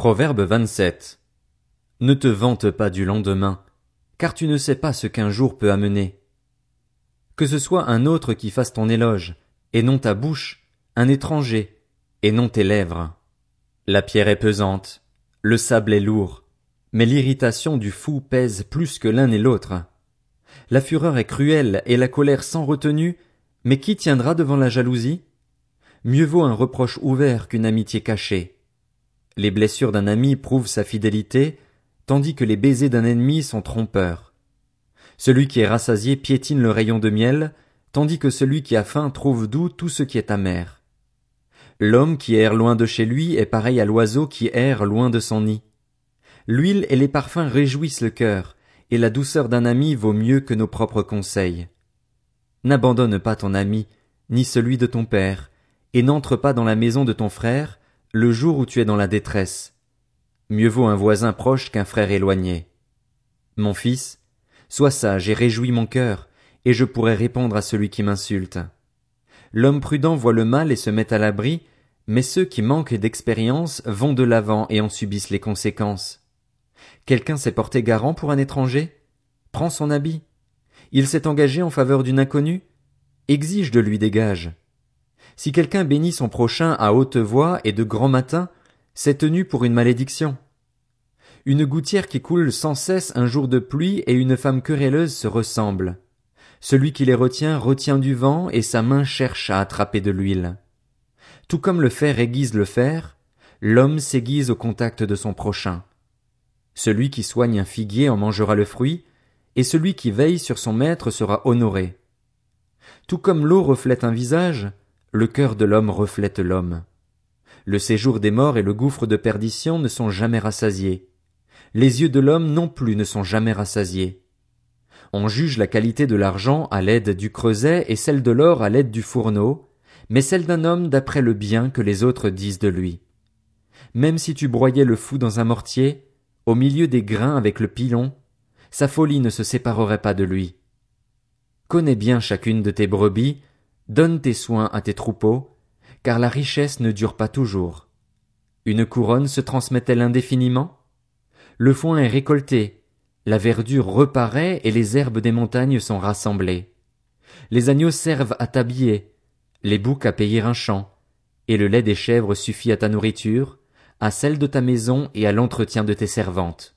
Proverbe 27. Ne te vante pas du lendemain, car tu ne sais pas ce qu'un jour peut amener. Que ce soit un autre qui fasse ton éloge, et non ta bouche, un étranger, et non tes lèvres. La pierre est pesante, le sable est lourd, mais l'irritation du fou pèse plus que l'un et l'autre. La fureur est cruelle et la colère sans retenue, mais qui tiendra devant la jalousie? Mieux vaut un reproche ouvert qu'une amitié cachée. Les blessures d'un ami prouvent sa fidélité, tandis que les baisers d'un ennemi sont trompeurs. Celui qui est rassasié piétine le rayon de miel, tandis que celui qui a faim trouve doux tout ce qui est amer. L'homme qui erre loin de chez lui est pareil à l'oiseau qui erre loin de son nid. L'huile et les parfums réjouissent le cœur, et la douceur d'un ami vaut mieux que nos propres conseils. N'abandonne pas ton ami, ni celui de ton père, et n'entre pas dans la maison de ton frère, le jour où tu es dans la détresse. Mieux vaut un voisin proche qu'un frère éloigné. Mon fils, sois sage et réjouis mon cœur, et je pourrai répondre à celui qui m'insulte. L'homme prudent voit le mal et se met à l'abri, mais ceux qui manquent d'expérience vont de l'avant et en subissent les conséquences. Quelqu'un s'est porté garant pour un étranger? Prends son habit. Il s'est engagé en faveur d'une inconnue? Exige de lui des gages. Si quelqu'un bénit son prochain à haute voix et de grand matin, c'est tenu pour une malédiction. Une gouttière qui coule sans cesse un jour de pluie et une femme querelleuse se ressemblent. Celui qui les retient retient du vent et sa main cherche à attraper de l'huile. Tout comme le fer aiguise le fer, l'homme s'aiguise au contact de son prochain. Celui qui soigne un figuier en mangera le fruit, et celui qui veille sur son maître sera honoré. Tout comme l'eau reflète un visage, le cœur de l'homme reflète l'homme. Le séjour des morts et le gouffre de perdition ne sont jamais rassasiés. Les yeux de l'homme non plus ne sont jamais rassasiés. On juge la qualité de l'argent à l'aide du creuset et celle de l'or à l'aide du fourneau, mais celle d'un homme d'après le bien que les autres disent de lui. Même si tu broyais le fou dans un mortier, au milieu des grains avec le pilon, sa folie ne se séparerait pas de lui. Connais bien chacune de tes brebis, Donne tes soins à tes troupeaux, car la richesse ne dure pas toujours. Une couronne se transmet-elle indéfiniment? Le foin est récolté, la verdure reparaît et les herbes des montagnes sont rassemblées. Les agneaux servent à t'habiller, les boucs à payer un champ, et le lait des chèvres suffit à ta nourriture, à celle de ta maison et à l'entretien de tes servantes.